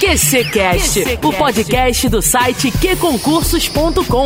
QCcast, o podcast do site qconcursos.com.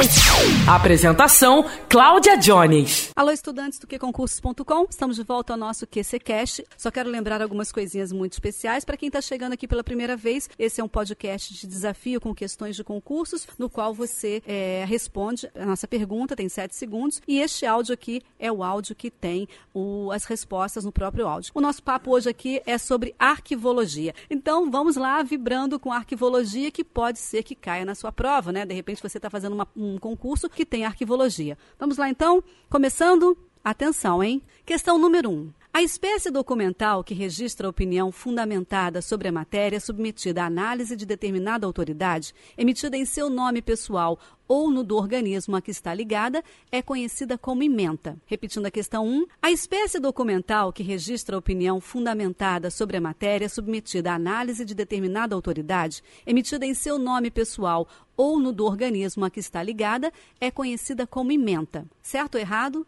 Apresentação: Cláudia Jones. Alô, estudantes do qconcursos.com. Estamos de volta ao nosso QCcast. Só quero lembrar algumas coisinhas muito especiais para quem está chegando aqui pela primeira vez. Esse é um podcast de desafio com questões de concursos, no qual você é, responde a nossa pergunta, tem sete segundos, e este áudio aqui é o áudio que tem o, as respostas no próprio áudio. O nosso papo hoje aqui é sobre arquivologia. Então, vamos lá, vibrando com arquivologia que pode ser que caia na sua prova, né? De repente você está fazendo uma, um concurso que tem arquivologia. Vamos lá então? Começando? Atenção, hein? Questão número 1. Um. A espécie documental que registra a opinião fundamentada sobre a matéria submetida à análise de determinada autoridade, emitida em seu nome pessoal ou no do organismo a que está ligada, é conhecida como ementa. Repetindo a questão 1, a espécie documental que registra a opinião fundamentada sobre a matéria submetida à análise de determinada autoridade, emitida em seu nome pessoal ou no do organismo a que está ligada, é conhecida como ementa. Certo ou errado?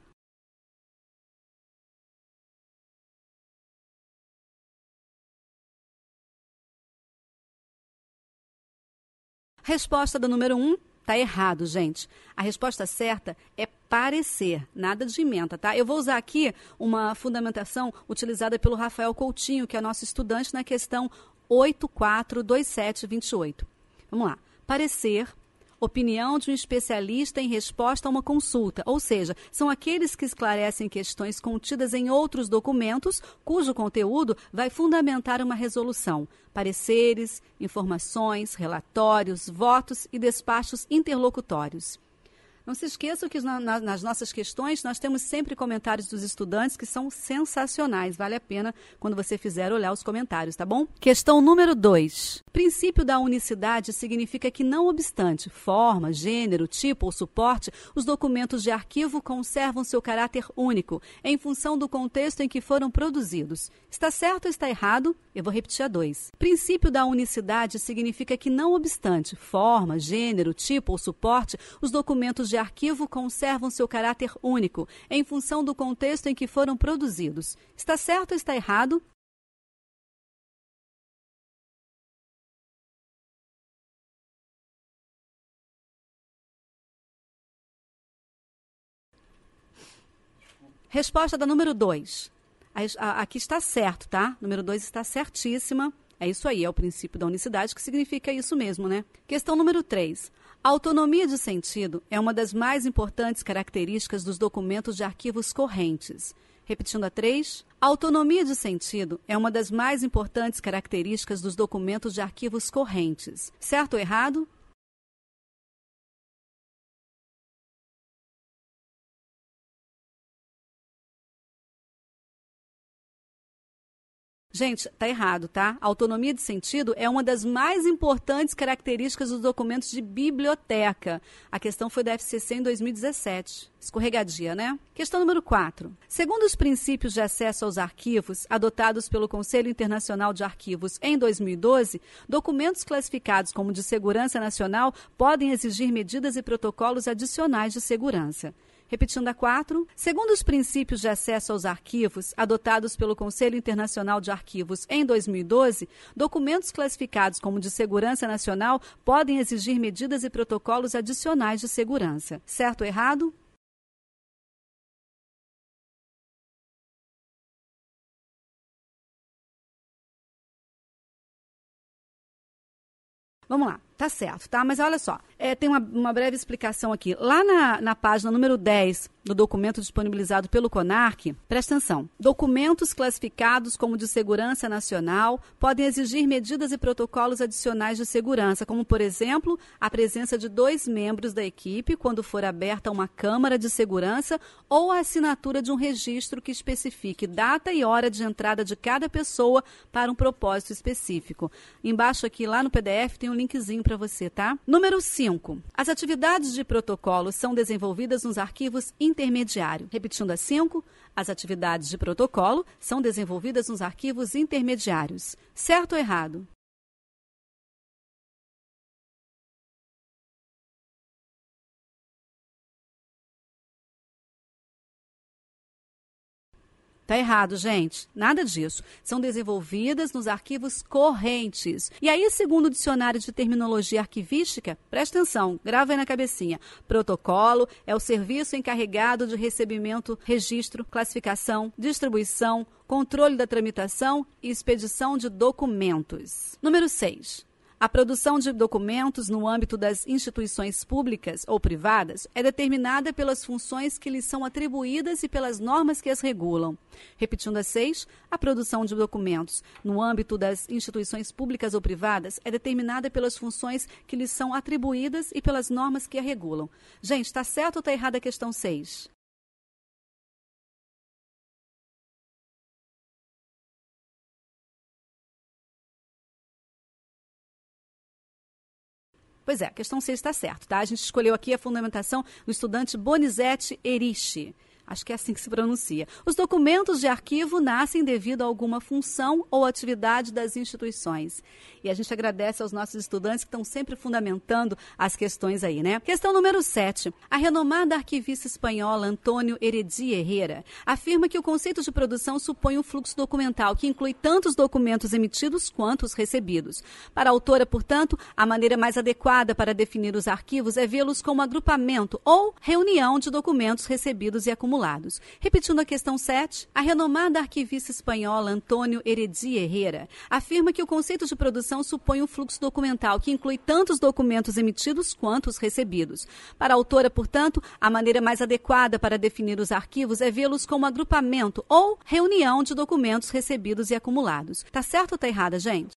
Resposta do número 1 um, tá errado, gente. A resposta certa é parecer, nada de emenda, tá? Eu vou usar aqui uma fundamentação utilizada pelo Rafael Coutinho, que é nosso estudante na questão 842728. Vamos lá. Parecer opinião de um especialista em resposta a uma consulta, ou seja, são aqueles que esclarecem questões contidas em outros documentos cujo conteúdo vai fundamentar uma resolução, pareceres, informações, relatórios, votos e despachos interlocutórios. Não se esqueçam que na, na, nas nossas questões nós temos sempre comentários dos estudantes que são sensacionais. Vale a pena quando você fizer olhar os comentários, tá bom? Questão número 2. Princípio da unicidade significa que, não obstante forma, gênero, tipo ou suporte, os documentos de arquivo conservam seu caráter único, em função do contexto em que foram produzidos. Está certo ou está errado? Eu vou repetir a dois. Princípio da unicidade significa que, não obstante forma, gênero, tipo ou suporte, os documentos de de arquivo conservam seu caráter único, em função do contexto em que foram produzidos. Está certo ou está errado? Resposta da número 2. Aqui está certo, tá? Número 2 está certíssima. É isso aí, é o princípio da unicidade, que significa isso mesmo, né? Questão número 3. A autonomia de sentido é uma das mais importantes características dos documentos de arquivos correntes. Repetindo a 3. A autonomia de sentido é uma das mais importantes características dos documentos de arquivos correntes. Certo ou errado? Gente, tá errado, tá? A autonomia de sentido é uma das mais importantes características dos documentos de biblioteca. A questão foi da FCC em 2017. Escorregadia, né? Questão número 4. Segundo os princípios de acesso aos arquivos adotados pelo Conselho Internacional de Arquivos em 2012, documentos classificados como de segurança nacional podem exigir medidas e protocolos adicionais de segurança. Repetindo a quatro, segundo os princípios de acesso aos arquivos adotados pelo Conselho Internacional de Arquivos em 2012, documentos classificados como de segurança nacional podem exigir medidas e protocolos adicionais de segurança. Certo ou errado? Vamos lá. Tá certo, tá? Mas olha só, é, tem uma, uma, breve explicação aqui. Lá na, na página número 10 do documento disponibilizado pelo CONARC, presta atenção. Documentos classificados como de segurança nacional podem exigir medidas e protocolos adicionais de segurança, como, por exemplo, a presença de dois membros da equipe quando for aberta uma câmara de segurança ou a assinatura de um registro que especifique data e hora de entrada de cada pessoa para um propósito específico. Embaixo aqui, lá no PDF, tem um linkzinho para você, tá? Número 5. As atividades de protocolo são desenvolvidas nos arquivos intermediários. Repetindo a 5, as atividades de protocolo são desenvolvidas nos arquivos intermediários. Certo ou errado? Tá errado, gente. Nada disso. São desenvolvidas nos arquivos correntes. E aí, segundo o dicionário de terminologia arquivística, presta atenção, grava aí na cabecinha. Protocolo é o serviço encarregado de recebimento, registro, classificação, distribuição, controle da tramitação e expedição de documentos. Número 6. A produção de documentos no âmbito das instituições públicas ou privadas é determinada pelas funções que lhes são atribuídas e pelas normas que as regulam. Repetindo a seis, a produção de documentos no âmbito das instituições públicas ou privadas é determinada pelas funções que lhes são atribuídas e pelas normas que a regulam. Gente, está certo ou está errada a questão 6? Pois é, a questão 6 está certo, tá? A gente escolheu aqui a fundamentação do estudante Bonizete Eriche. Acho que é assim que se pronuncia. Os documentos de arquivo nascem devido a alguma função ou atividade das instituições. E a gente agradece aos nossos estudantes que estão sempre fundamentando as questões aí, né? Questão número 7. A renomada arquivista espanhola Antônio Heredi Herrera afirma que o conceito de produção supõe um fluxo documental que inclui tanto os documentos emitidos quanto os recebidos. Para a autora, portanto, a maneira mais adequada para definir os arquivos é vê-los como agrupamento ou reunião de documentos recebidos e acumulados acumulados. Repetindo a questão 7, a renomada arquivista espanhola Antônio Heredi Herrera afirma que o conceito de produção supõe um fluxo documental que inclui tanto os documentos emitidos quanto os recebidos. Para a autora, portanto, a maneira mais adequada para definir os arquivos é vê-los como agrupamento ou reunião de documentos recebidos e acumulados. Tá certo ou tá errada, gente?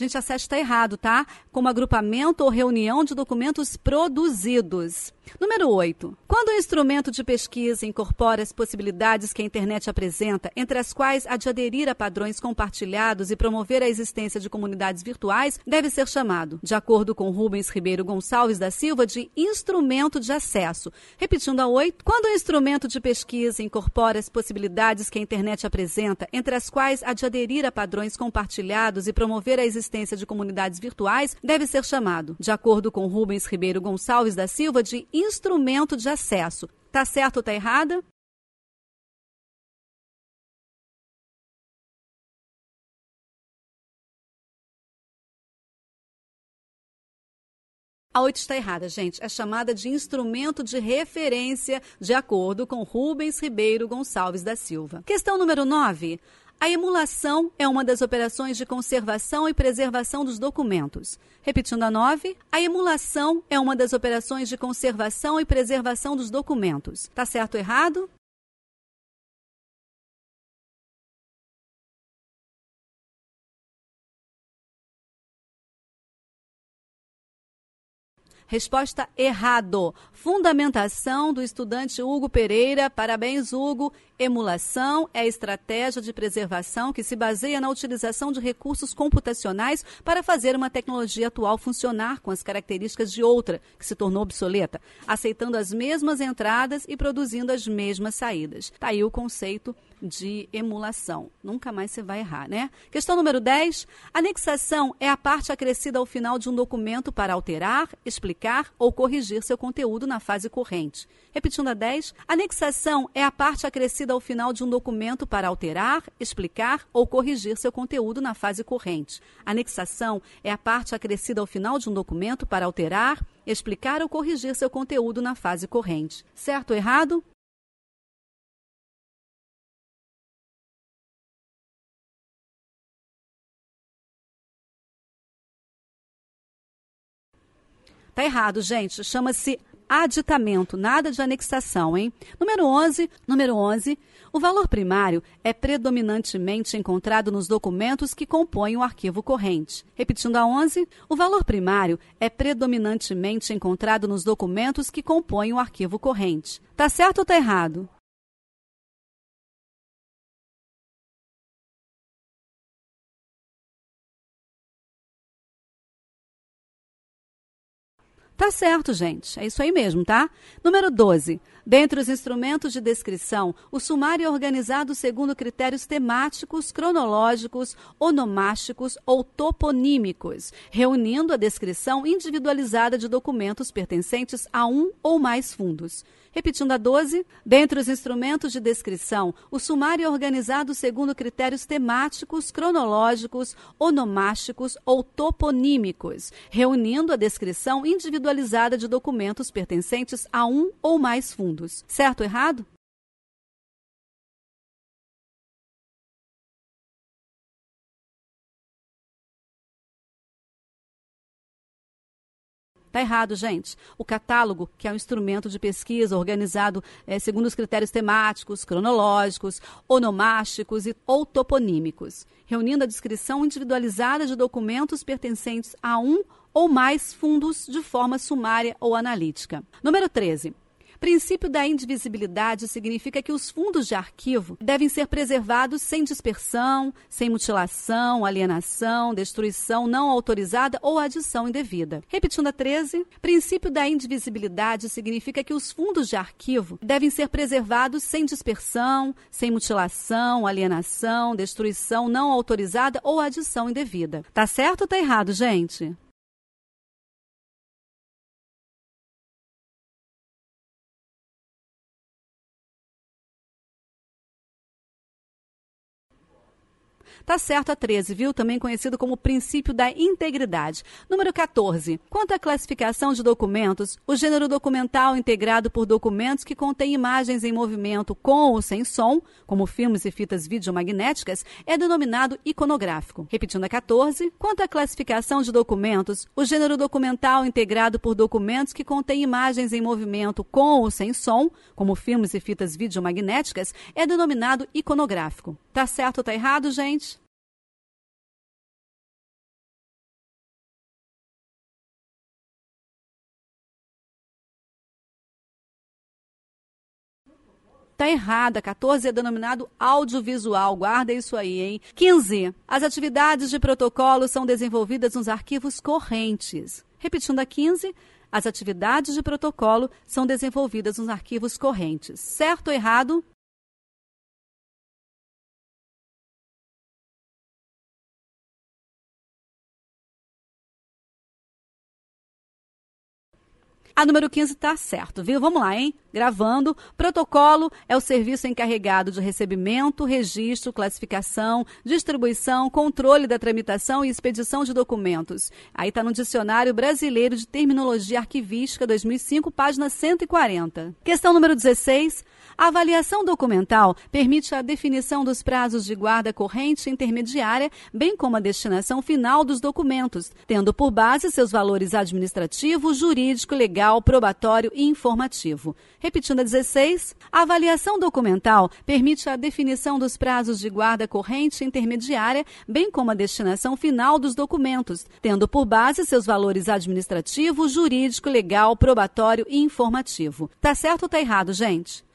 Gente, a 7 está errado, tá? Como agrupamento ou reunião de documentos produzidos. Número 8. Quando o instrumento de pesquisa incorpora as possibilidades que a internet apresenta, entre as quais a de aderir a padrões compartilhados e promover a existência de comunidades virtuais, deve ser chamado, de acordo com Rubens Ribeiro Gonçalves da Silva, de instrumento de acesso. Repetindo a 8. Quando o instrumento de pesquisa incorpora as possibilidades que a internet apresenta, entre as quais a de aderir a padrões compartilhados e promover a existência de comunidades virtuais, deve ser chamado, de acordo com Rubens Ribeiro Gonçalves da Silva, de instrumento de acesso. Tá certo ou tá errada? A 8 está errada, gente. É chamada de instrumento de referência, de acordo com Rubens Ribeiro Gonçalves da Silva. Questão número 9. A emulação é uma das operações de conservação e preservação dos documentos. Repetindo a 9, a emulação é uma das operações de conservação e preservação dos documentos. Tá certo ou errado? Resposta errado. Fundamentação do estudante Hugo Pereira. Parabéns, Hugo. Emulação é a estratégia de preservação que se baseia na utilização de recursos computacionais para fazer uma tecnologia atual funcionar com as características de outra, que se tornou obsoleta, aceitando as mesmas entradas e produzindo as mesmas saídas. Está aí o conceito de emulação. Nunca mais você vai errar, né? Questão número 10. Anexação é a parte acrescida ao final de um documento para alterar, explicar ou corrigir seu conteúdo na fase corrente. Repetindo a 10. Anexação é a parte acrescida ao final de um documento para alterar, explicar ou corrigir seu conteúdo na fase corrente. Anexação é a parte acrescida ao final de um documento para alterar, explicar ou corrigir seu conteúdo na fase corrente. Certo ou errado? Tá errado, gente. Chama-se aditamento, nada de anexação, hein? Número 11, número 11, o valor primário é predominantemente encontrado nos documentos que compõem o arquivo corrente. Repetindo a 11, o valor primário é predominantemente encontrado nos documentos que compõem o arquivo corrente. Tá certo ou tá errado? Tá certo, gente. É isso aí mesmo, tá? Número 12. Dentre os instrumentos de descrição, o sumário é organizado segundo critérios temáticos, cronológicos, onomásticos ou toponímicos, reunindo a descrição individualizada de documentos pertencentes a um ou mais fundos. Repetindo a 12, dentre os instrumentos de descrição, o sumário é organizado segundo critérios temáticos, cronológicos, onomásticos ou toponímicos, reunindo a descrição individualizada de documentos pertencentes a um ou mais fundos. Certo ou errado? Está errado, gente. O catálogo, que é um instrumento de pesquisa organizado é, segundo os critérios temáticos, cronológicos, onomásticos e, ou toponímicos, reunindo a descrição individualizada de documentos pertencentes a um ou mais fundos de forma sumária ou analítica. Número 13. Princípio da indivisibilidade significa que os fundos de arquivo devem ser preservados sem dispersão, sem mutilação, alienação, destruição não autorizada ou adição indevida. Repetindo a 13, princípio da indivisibilidade significa que os fundos de arquivo devem ser preservados sem dispersão, sem mutilação, alienação, destruição não autorizada ou adição indevida. Tá certo ou tá errado, gente? Tá certo a 13, viu? Também conhecido como princípio da integridade. Número 14. Quanto à classificação de documentos, o gênero documental integrado por documentos que contêm imagens em movimento com ou sem som, como filmes e fitas videomagnéticas, é denominado iconográfico. Repetindo a 14. Quanto à classificação de documentos, o gênero documental integrado por documentos que contêm imagens em movimento com ou sem som, como filmes e fitas videomagnéticas, é denominado iconográfico. Tá certo ou tá errado, gente? Tá errada. 14 é denominado audiovisual. Guarda isso aí, hein? 15. As atividades de protocolo são desenvolvidas nos arquivos correntes. Repetindo a 15, as atividades de protocolo são desenvolvidas nos arquivos correntes. Certo ou errado? A número 15 está certo, viu? Vamos lá, hein? Gravando. Protocolo é o serviço encarregado de recebimento, registro, classificação, distribuição, controle da tramitação e expedição de documentos. Aí está no Dicionário Brasileiro de Terminologia Arquivística 2005, página 140. Questão número 16. A avaliação documental permite a definição dos prazos de guarda corrente intermediária, bem como a destinação final dos documentos, tendo por base seus valores administrativo, jurídico, legal, probatório e informativo. Repetindo a 16, a avaliação documental permite a definição dos prazos de guarda corrente intermediária, bem como a destinação final dos documentos, tendo por base seus valores administrativo, jurídico, legal, probatório e informativo. Tá certo ou tá errado, gente?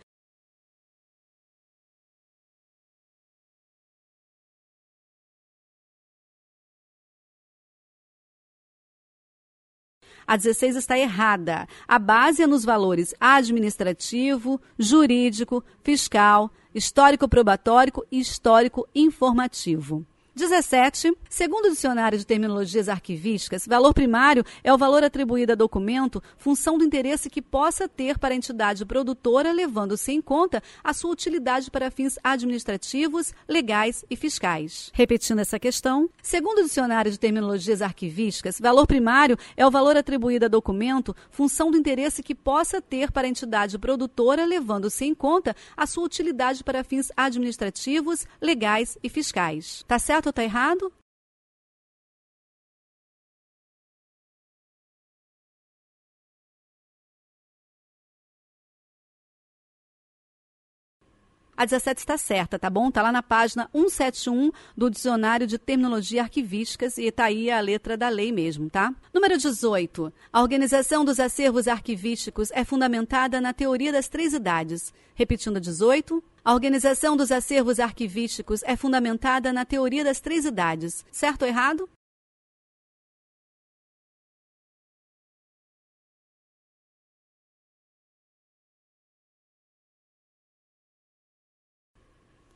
A 16 está errada. A base é nos valores administrativo, jurídico, fiscal, histórico probatório e histórico informativo. 17. Segundo o Dicionário de Terminologias Arquivísticas, valor primário é o valor atribuído a documento, função do interesse que possa ter para a entidade produtora, levando-se em conta a sua utilidade para fins administrativos, legais e fiscais. Repetindo essa questão, segundo o Dicionário de Terminologias Arquivísticas, valor primário é o valor atribuído a documento, função do interesse que possa ter para a entidade produtora, levando-se em conta a sua utilidade para fins administrativos, legais e fiscais. Tá certo? Certo ou está errado? A 17 está certa, tá bom? Está lá na página 171 do Dicionário de Terminologia Arquivísticas e está aí a letra da lei mesmo, tá? Número 18. A organização dos acervos arquivísticos é fundamentada na teoria das três idades. Repetindo a 18. A organização dos acervos arquivísticos é fundamentada na teoria das três idades. Certo ou errado?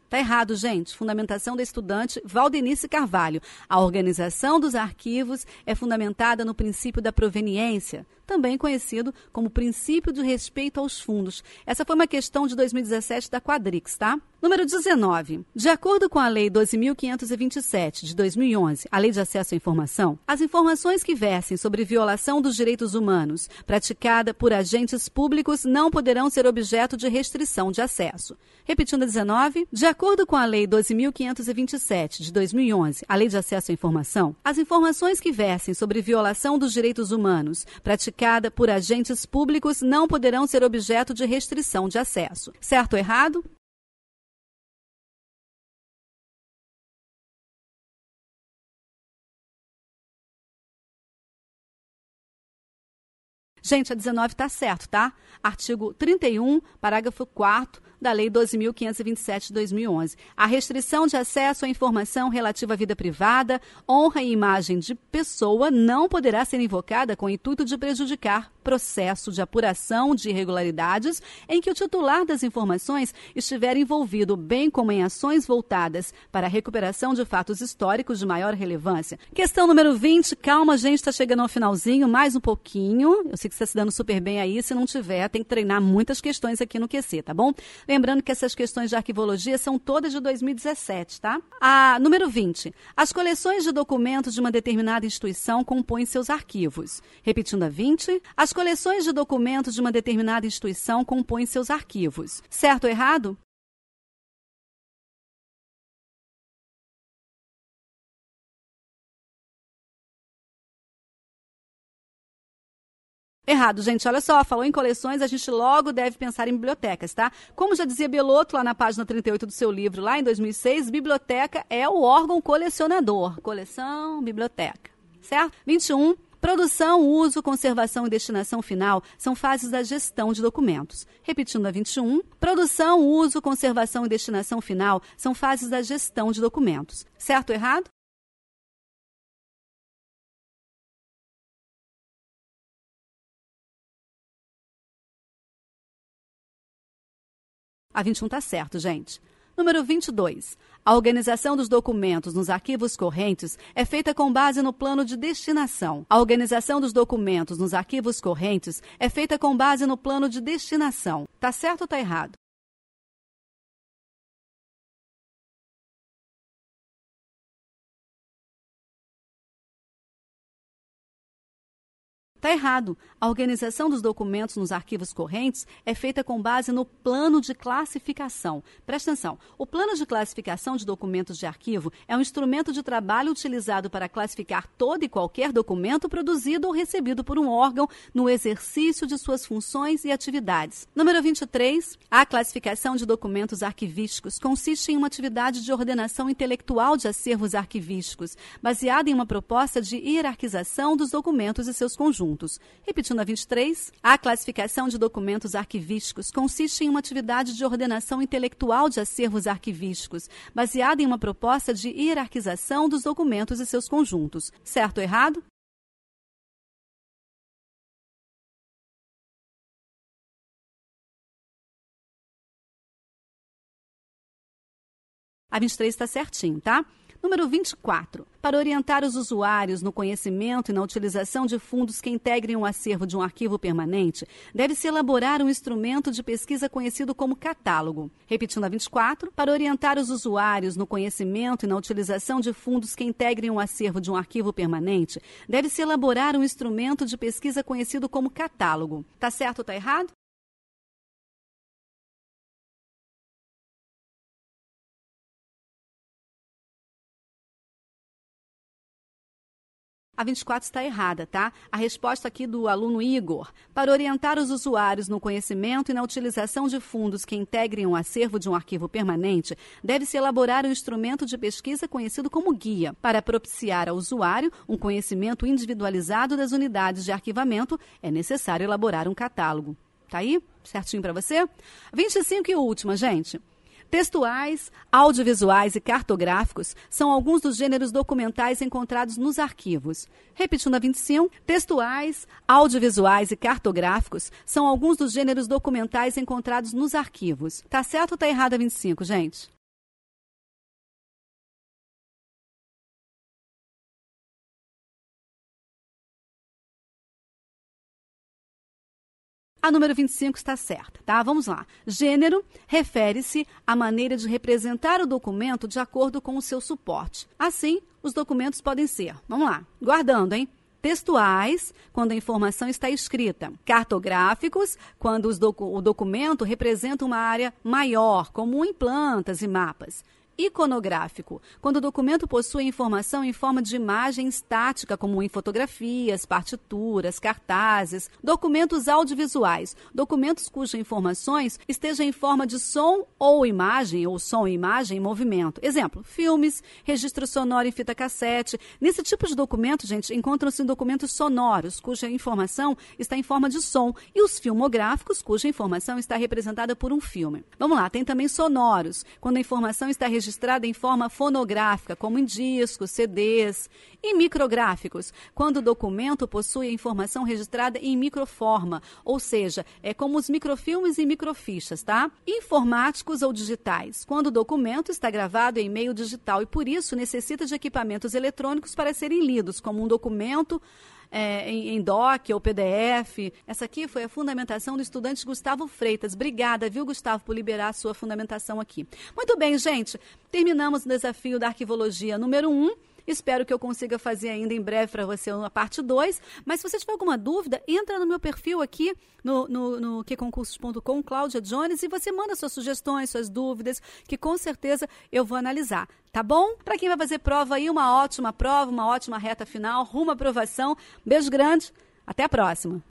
Tá errado, gente. Fundamentação da estudante Valdenice Carvalho. A organização dos arquivos é fundamentada no princípio da proveniência também conhecido como princípio de respeito aos fundos. Essa foi uma questão de 2017 da Quadrix, tá? Número 19. De acordo com a Lei 12.527 de 2011, a Lei de Acesso à Informação, as informações que versem sobre violação dos direitos humanos praticada por agentes públicos não poderão ser objeto de restrição de acesso. Repetindo a 19, de acordo com a Lei 12.527 de 2011, a Lei de Acesso à Informação, as informações que versem sobre violação dos direitos humanos praticada por agentes públicos não poderão ser objeto de restrição de acesso. Certo ou errado? Gente, a 19 está certo, tá? Artigo 31, parágrafo 4 da Lei 12.527 de 2011. A restrição de acesso à informação relativa à vida privada, honra e imagem de pessoa não poderá ser invocada com o intuito de prejudicar processo de apuração de irregularidades em que o titular das informações estiver envolvido, bem como em ações voltadas para a recuperação de fatos históricos de maior relevância. Questão número 20. Calma, gente, está chegando ao finalzinho, mais um pouquinho. Eu sei que você está se dando super bem aí. Se não tiver, tem que treinar muitas questões aqui no QC, tá bom? Lembrando que essas questões de arquivologia são todas de 2017, tá? A número 20. As coleções de documentos de uma determinada instituição compõem seus arquivos. Repetindo a 20. As coleções de documentos de uma determinada instituição compõem seus arquivos. Certo ou errado? Errado, gente. Olha só, falou em coleções, a gente logo deve pensar em bibliotecas, tá? Como já dizia Belotto lá na página 38 do seu livro, lá em 2006, biblioteca é o órgão colecionador. Coleção, biblioteca. Certo? 21. Produção, uso, conservação e destinação final são fases da gestão de documentos. Repetindo a 21, produção, uso, conservação e destinação final são fases da gestão de documentos. Certo ou errado? A 21 está certo, gente. Número 22. A organização dos documentos nos arquivos correntes é feita com base no plano de destinação. A organização dos documentos nos arquivos correntes é feita com base no plano de destinação. Tá certo ou tá errado? Está errado. A organização dos documentos nos arquivos correntes é feita com base no plano de classificação. Presta atenção: o plano de classificação de documentos de arquivo é um instrumento de trabalho utilizado para classificar todo e qualquer documento produzido ou recebido por um órgão no exercício de suas funções e atividades. Número 23. A classificação de documentos arquivísticos consiste em uma atividade de ordenação intelectual de acervos arquivísticos, baseada em uma proposta de hierarquização dos documentos e seus conjuntos conjuntos. Repetindo a 23, a classificação de documentos arquivísticos consiste em uma atividade de ordenação intelectual de acervos arquivísticos, baseada em uma proposta de hierarquização dos documentos e seus conjuntos. Certo ou errado? A 23 está certinho, tá? Número 24. Para orientar os usuários no conhecimento e na utilização de fundos que integrem um acervo de um arquivo permanente, deve-se elaborar um instrumento de pesquisa conhecido como catálogo. Repetindo a 24. Para orientar os usuários no conhecimento e na utilização de fundos que integrem um acervo de um arquivo permanente, deve-se elaborar um instrumento de pesquisa conhecido como catálogo. Tá certo ou tá errado? A 24 está errada, tá? A resposta aqui do aluno Igor. Para orientar os usuários no conhecimento e na utilização de fundos que integrem um acervo de um arquivo permanente, deve-se elaborar um instrumento de pesquisa conhecido como guia. Para propiciar ao usuário um conhecimento individualizado das unidades de arquivamento, é necessário elaborar um catálogo. Tá aí? Certinho para você? 25 e última, gente. Textuais, audiovisuais e cartográficos são alguns dos gêneros documentais encontrados nos arquivos. Repetindo a 25, textuais, audiovisuais e cartográficos são alguns dos gêneros documentais encontrados nos arquivos. Tá certo ou tá errado a 25, gente? A número 25 está certa, tá? Vamos lá. Gênero refere-se à maneira de representar o documento de acordo com o seu suporte. Assim, os documentos podem ser, vamos lá, guardando, hein? Textuais, quando a informação está escrita. Cartográficos, quando docu o documento representa uma área maior, como em plantas e mapas iconográfico, quando o documento possui informação em forma de imagem estática, como em fotografias, partituras, cartazes, documentos audiovisuais, documentos cujas informações estejam em forma de som ou imagem, ou som e imagem em movimento. Exemplo, filmes, registro sonoro em fita cassete. Nesse tipo de documento, gente, encontram-se documentos sonoros, cuja informação está em forma de som, e os filmográficos, cuja informação está representada por um filme. Vamos lá, tem também sonoros, quando a informação está registrada registrada em forma fonográfica, como em discos, CDs, e micrográficos, quando o documento possui a informação registrada em microforma, ou seja, é como os microfilmes e microfichas, tá? Informáticos ou digitais, quando o documento está gravado em meio digital e por isso necessita de equipamentos eletrônicos para serem lidos, como um documento é, em, em DOC ou PDF. Essa aqui foi a fundamentação do estudante Gustavo Freitas. Obrigada, viu, Gustavo, por liberar a sua fundamentação aqui. Muito bem, gente. Terminamos o desafio da arquivologia número 1. Um. Espero que eu consiga fazer ainda em breve para você uma parte 2. Mas se você tiver alguma dúvida, entra no meu perfil aqui no, no, no queconcursos.com, Cláudia Jones, e você manda suas sugestões, suas dúvidas, que com certeza eu vou analisar. Tá bom? Para quem vai fazer prova aí, uma ótima prova, uma ótima reta final, rumo à aprovação. Beijo grande, até a próxima.